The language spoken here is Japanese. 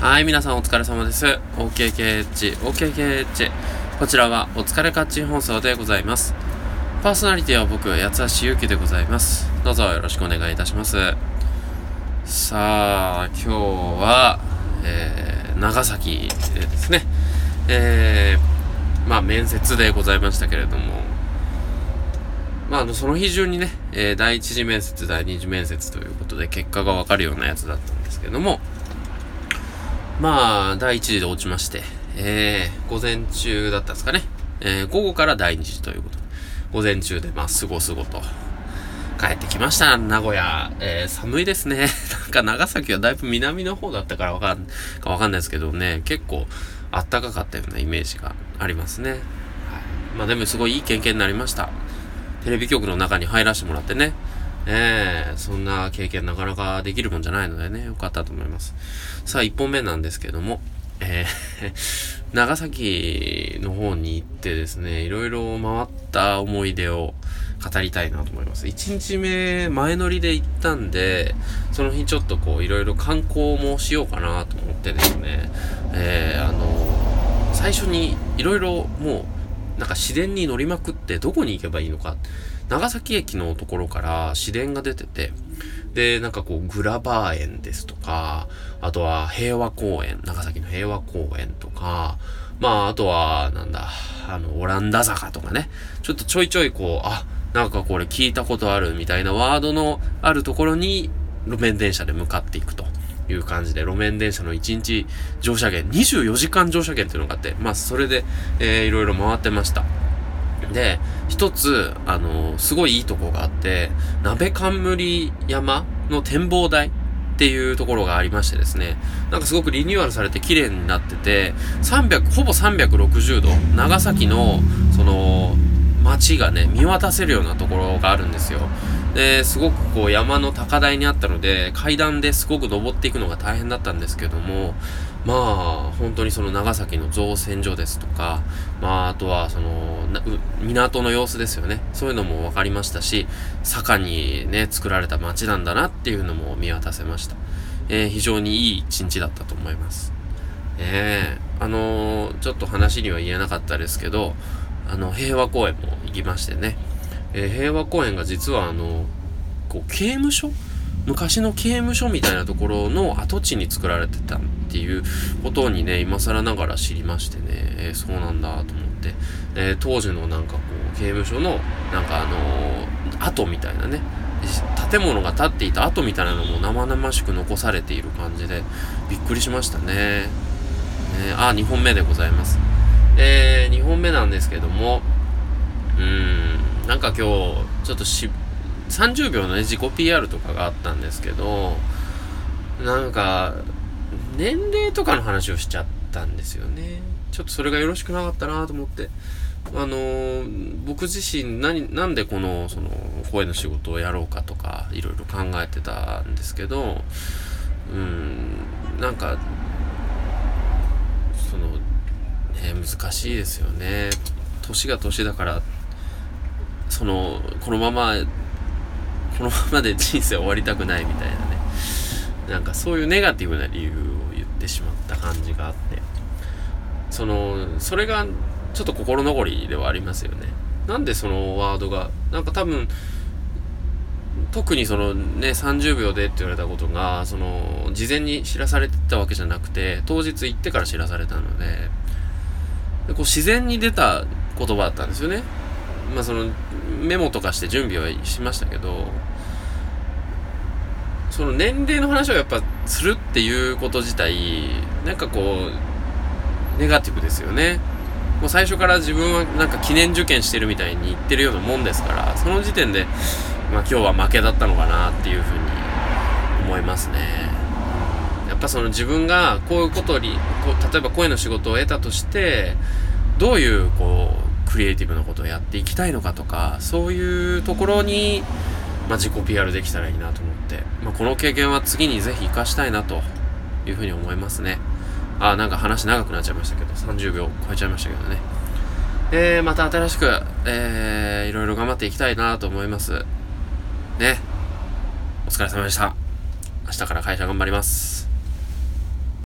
はい、皆さんお疲れ様です。OKKH、OKKH。こちらはお疲れカッチン放送でございます。パーソナリティは僕、八橋ゆうきでございます。どうぞよろしくお願いいたします。さあ、今日は、えー、長崎でですね、えー、まあ面接でございましたけれども、まあ、あの、その日中にね、えー、第一次面接、第二次面接ということで結果がわかるようなやつだったんですけども、まあ、第1次で落ちまして、えー、午前中だったんですかね。えー、午後から第2次ということで、午前中で、まあ、すごすごと、帰ってきました、名古屋。えー、寒いですね。なんか長崎はだいぶ南の方だったからわかん、かわかんないですけどね、結構あったかかったようなイメージがありますね。はい。まあでもすごいいい経験になりました。テレビ局の中に入らせてもらってね、ええー、そんな経験なかなかできるもんじゃないのでね、よかったと思います。さあ、1本目なんですけども、えー 長崎の方に行ってですね、いろいろ回った思い出を語りたいなと思います。1日目、前乗りで行ったんで、その日ちょっとこう、いろいろ観光もしようかなと思ってですね、えー、あの最初にいろいろもう、なんか市電に乗りまくってどこに行けばいいのか長崎駅のところから市電が出てて、で、なんかこう、グラバー園ですとか、あとは平和公園、長崎の平和公園とか、まあ、あとは、なんだ、あの、オランダ坂とかね、ちょっとちょいちょいこう、あ、なんかこれ聞いたことあるみたいなワードのあるところに、路面電車で向かっていくという感じで、路面電車の1日乗車券、24時間乗車券っていうのがあって、まあ、それで、えー、いろいろ回ってました。で、一つ、あの、すごいいいとこがあって、鍋冠山の展望台っていうところがありましてですね、なんかすごくリニューアルされて綺麗になってて、300、ほぼ360度、長崎の、その、街がね、見渡せるようなところがあるんですよ。で、すごくこう山の高台にあったので、階段ですごく登っていくのが大変だったんですけども、まあ、本当にその長崎の造船所ですとか、まあ、あとはその、港の様子ですよね。そういうのも分かりましたし、坂にね、作られた街なんだなっていうのも見渡せました。えー、非常にいい一日だったと思います。えー、あのー、ちょっと話には言えなかったですけど、あの、平和公園も行きましてね、えー、平和公園が実はあの、こう、刑務所昔の刑務所みたいなところの跡地に作られてたっていうことにね、今更ながら知りましてね、えー、そうなんだと思って、えー、当時のなんかこう、刑務所の、なんかあのー、跡みたいなね、建物が建っていた跡みたいなのも生々しく残されている感じで、びっくりしましたね。ねあ、2本目でございます。えー、2本目なんですけども、うーん、なんか今日、ちょっとし、30秒のね、自己 PR とかがあったんですけど、なんか、年齢とかの話をしちゃったんですよね。ちょっとそれがよろしくなかったなと思って。あのー、僕自身何、なんでこの、その、声の仕事をやろうかとか、いろいろ考えてたんですけど、うん、なんか、その、ね、難しいですよね。年が年だから、その、このままこのままで人生終わりたくないみたいなね。なんかそういうネガティブな理由を言ってしまった感じがあって。そのそれがちょっと心残りではありますよね。なんでそのワードがなんか多分特にそのね30秒でって言われたことがその事前に知らされてたわけじゃなくて当日行ってから知らされたのででこう自然に出た言葉だったんですよね。まあそのメモとかして準備はしましたけどその年齢の話をやっぱするっていうこと自体なんかこうネガティブですよね。もう最初から自分はなんか記念受験してるみたいに言ってるようなもんですからその時点で、まあ、今日は負けだったのかなっていうふうに思いますね。やっぱその自分がこういうことにこう例えば声の仕事を得たとしてどういうこうクリエイティブなことをやっていきたいのかとか、そういうところに、まあ、自己 PR できたらいいなと思って、まあ、この経験は次にぜひ活かしたいなというふうに思いますね。あ、なんか話長くなっちゃいましたけど、30秒超えちゃいましたけどね。えー、また新しく、えー、いろいろ頑張っていきたいなと思います。ね。お疲れ様でした。明日から会社頑張ります。